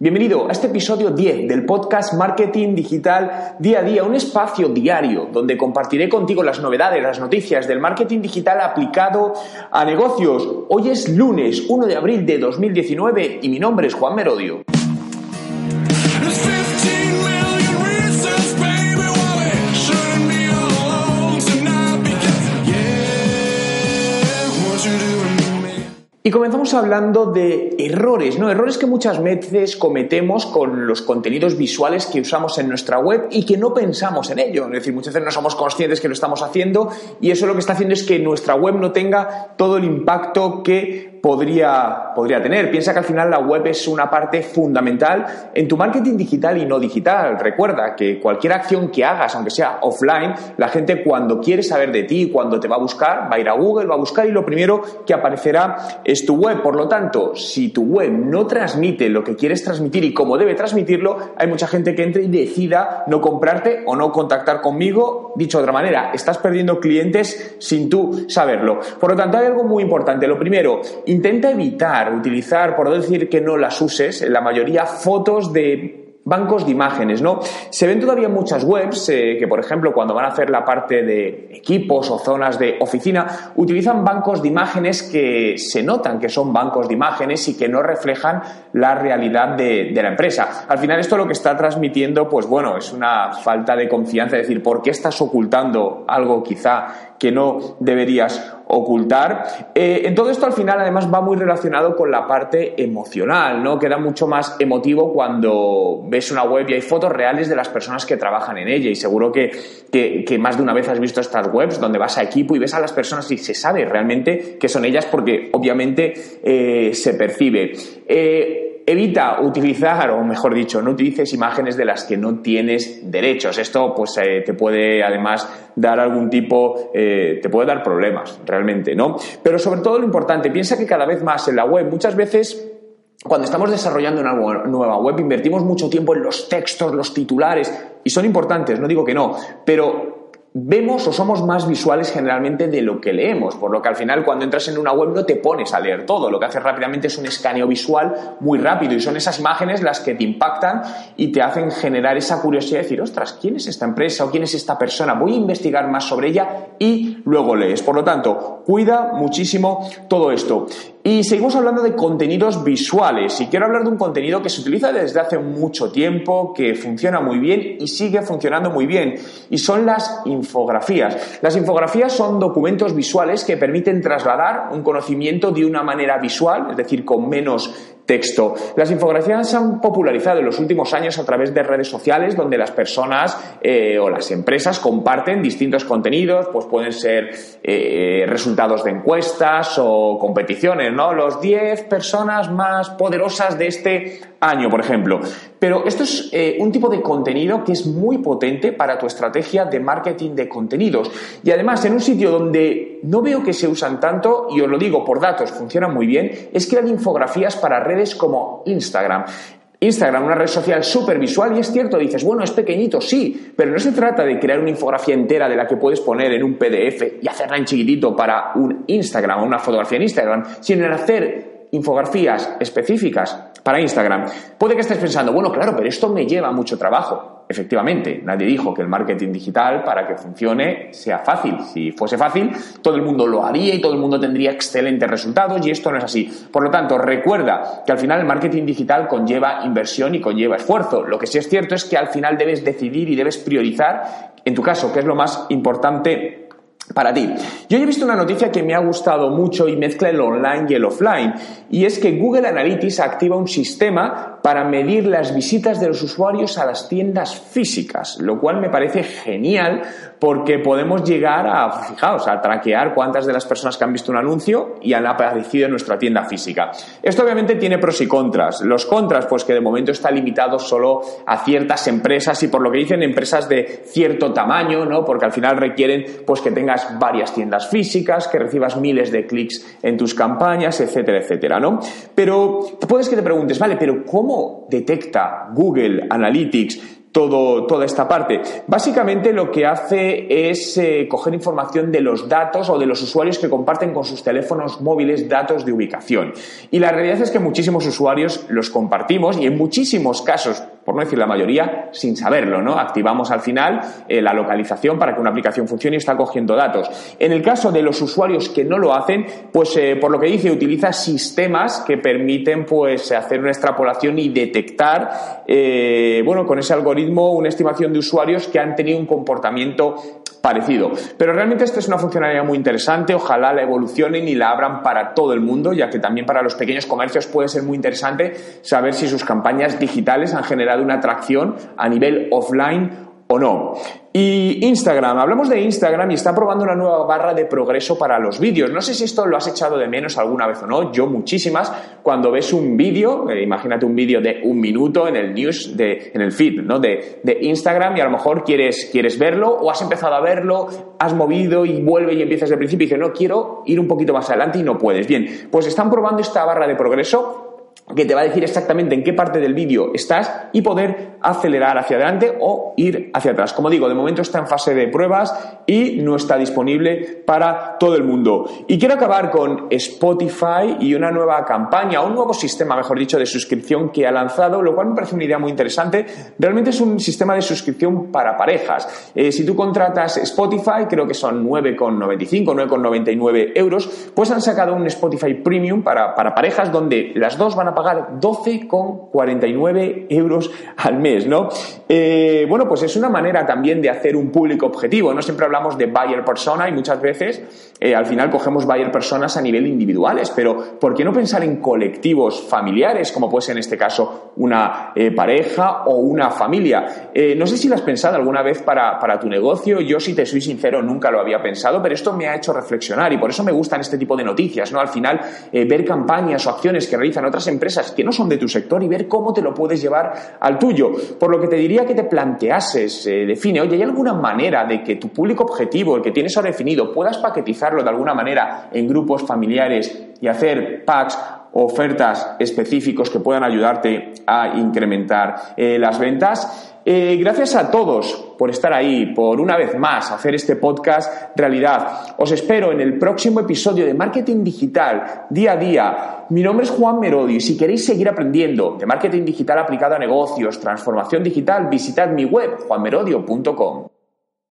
Bienvenido a este episodio 10 del podcast Marketing Digital Día a Día, un espacio diario donde compartiré contigo las novedades, las noticias del marketing digital aplicado a negocios. Hoy es lunes 1 de abril de 2019 y mi nombre es Juan Merodio. Y comenzamos hablando de errores, ¿no? Errores que muchas veces cometemos con los contenidos visuales que usamos en nuestra web y que no pensamos en ello. Es decir, muchas veces no somos conscientes que lo estamos haciendo y eso lo que está haciendo es que nuestra web no tenga todo el impacto que podría, podría tener. Piensa que al final la web es una parte fundamental en tu marketing digital y no digital. Recuerda que cualquier acción que hagas, aunque sea offline, la gente cuando quiere saber de ti, cuando te va a buscar, va a ir a Google, va a buscar y lo primero que aparecerá es tu web. Por lo tanto, si tu web no transmite lo que quieres transmitir y cómo debe transmitirlo, hay mucha gente que entre y decida no comprarte o no contactar conmigo. Dicho de otra manera, estás perdiendo clientes sin tú saberlo. Por lo tanto, hay algo muy importante. Lo primero, intenta evitar utilizar, por no decir que no las uses, en la mayoría fotos de bancos de imágenes, ¿no? Se ven todavía muchas webs eh, que, por ejemplo, cuando van a hacer la parte de equipos o zonas de oficina, utilizan bancos de imágenes que se notan que son bancos de imágenes y que no reflejan la realidad de, de la empresa. Al final esto lo que está transmitiendo, pues bueno, es una falta de confianza, es decir, ¿por qué estás ocultando algo quizá que no deberías ocultar. Eh, en todo esto al final además va muy relacionado con la parte emocional, ¿no? Queda mucho más emotivo cuando ves una web y hay fotos reales de las personas que trabajan en ella y seguro que, que, más de una vez has visto estas webs donde vas a equipo y ves a las personas y se sabe realmente que son ellas porque obviamente eh, se percibe. Eh, evita utilizar, o mejor dicho, no utilices imágenes de las que no tienes derechos. Esto, pues, eh, te puede además dar algún tipo, eh, te puede dar problemas, realmente, ¿no? Pero sobre todo lo importante, piensa que cada vez más en la web, muchas veces cuando estamos desarrollando una nueva web, invertimos mucho tiempo en los textos, los titulares, y son importantes, no digo que no, pero vemos o somos más visuales generalmente de lo que leemos, por lo que al final cuando entras en una web no te pones a leer todo, lo que haces rápidamente es un escaneo visual muy rápido y son esas imágenes las que te impactan y te hacen generar esa curiosidad de decir, ostras, ¿quién es esta empresa o quién es esta persona? Voy a investigar más sobre ella y luego lees. Por lo tanto, cuida muchísimo todo esto. Y seguimos hablando de contenidos visuales y quiero hablar de un contenido que se utiliza desde hace mucho tiempo, que funciona muy bien y sigue funcionando muy bien y son las infografías. Las infografías son documentos visuales que permiten trasladar un conocimiento de una manera visual, es decir, con menos texto. Las infografías se han popularizado en los últimos años a través de redes sociales donde las personas eh, o las empresas comparten distintos contenidos, pues pueden ser eh, resultados de encuestas o competiciones, ¿no? Los 10 personas más poderosas de este año, por ejemplo. Pero esto es eh, un tipo de contenido que es muy potente para tu estrategia de marketing de contenidos. Y además, en un sitio donde no veo que se usan tanto, y os lo digo por datos, funcionan muy bien, es crear infografías para redes como Instagram. Instagram, una red social súper visual, y es cierto, dices, bueno, es pequeñito, sí, pero no se trata de crear una infografía entera de la que puedes poner en un PDF y hacerla en chiquitito para un Instagram o una fotografía en Instagram, sino en hacer infografías específicas para Instagram. Puede que estés pensando, bueno, claro, pero esto me lleva mucho trabajo. Efectivamente, nadie dijo que el marketing digital para que funcione sea fácil. Si fuese fácil, todo el mundo lo haría y todo el mundo tendría excelentes resultados y esto no es así. Por lo tanto, recuerda que al final el marketing digital conlleva inversión y conlleva esfuerzo. Lo que sí es cierto es que al final debes decidir y debes priorizar, en tu caso, qué es lo más importante para ti. Yo he visto una noticia que me ha gustado mucho y mezcla el online y el offline, y es que Google Analytics activa un sistema para medir las visitas de los usuarios a las tiendas físicas, lo cual me parece genial porque podemos llegar a, fijaos, a traquear cuántas de las personas que han visto un anuncio y han aparecido en nuestra tienda física. Esto obviamente tiene pros y contras. Los contras, pues que de momento está limitado solo a ciertas empresas y por lo que dicen empresas de cierto tamaño, ¿no? Porque al final requieren pues que varias tiendas físicas, que recibas miles de clics en tus campañas, etcétera, etcétera, ¿no? Pero puedes que te preguntes, vale, pero ¿cómo detecta Google Analytics todo, toda esta parte. Básicamente lo que hace es eh, coger información de los datos o de los usuarios que comparten con sus teléfonos móviles datos de ubicación. Y la realidad es que muchísimos usuarios los compartimos y en muchísimos casos, por no decir la mayoría, sin saberlo, ¿no? Activamos al final eh, la localización para que una aplicación funcione y está cogiendo datos. En el caso de los usuarios que no lo hacen, pues eh, por lo que dice, utiliza sistemas que permiten pues hacer una extrapolación y detectar, bueno, con ese algoritmo una estimación de usuarios que han tenido un comportamiento parecido. Pero realmente esta es una funcionalidad muy interesante, ojalá la evolucionen y la abran para todo el mundo, ya que también para los pequeños comercios puede ser muy interesante saber si sus campañas digitales han generado una atracción a nivel offline o no. Y Instagram, hablamos de Instagram y está probando una nueva barra de progreso para los vídeos. No sé si esto lo has echado de menos alguna vez o no, yo muchísimas. Cuando ves un vídeo, eh, imagínate un vídeo de un minuto en el news, de, en el feed ¿no? de, de, Instagram y a lo mejor quieres, quieres verlo o has empezado a verlo, has movido y vuelve y empiezas del principio y dices, no, quiero ir un poquito más adelante y no puedes. Bien, pues están probando esta barra de progreso que te va a decir exactamente en qué parte del vídeo estás y poder acelerar hacia adelante o ir hacia atrás. Como digo, de momento está en fase de pruebas y no está disponible para todo el mundo. Y quiero acabar con Spotify y una nueva campaña, un nuevo sistema, mejor dicho, de suscripción que ha lanzado, lo cual me parece una idea muy interesante. Realmente es un sistema de suscripción para parejas. Eh, si tú contratas Spotify, creo que son 9,95, 9,99 euros, pues han sacado un Spotify Premium para, para parejas donde las dos van a pagar 12,49 euros al mes, ¿no? Eh, bueno, pues es una manera también de hacer un público objetivo. No siempre hablamos de buyer persona y muchas veces eh, al final cogemos buyer personas a nivel individuales, pero ¿por qué no pensar en colectivos familiares, como puede ser en este caso una eh, pareja o una familia? no sé si lo has pensado alguna vez para, tu negocio. Yo, si te soy sincero, nunca lo había pensado, pero esto me ha hecho reflexionar y por eso me gustan este tipo de noticias, ¿no? Al final, ver campañas o acciones que realizan otras empresas empresas que no son de tu sector y ver cómo te lo puedes llevar al tuyo. Por lo que te diría que te planteases, eh, define, oye, ¿hay alguna manera de que tu público objetivo, el que tienes ahora definido, puedas paquetizarlo de alguna manera en grupos familiares y hacer packs ofertas específicos que puedan ayudarte a incrementar eh, las ventas? Eh, gracias a todos por estar ahí, por una vez más hacer este podcast realidad. Os espero en el próximo episodio de Marketing Digital, día a día. Mi nombre es Juan Merodi. Si queréis seguir aprendiendo de marketing digital aplicado a negocios, transformación digital, visitad mi web, juanmerodio.com.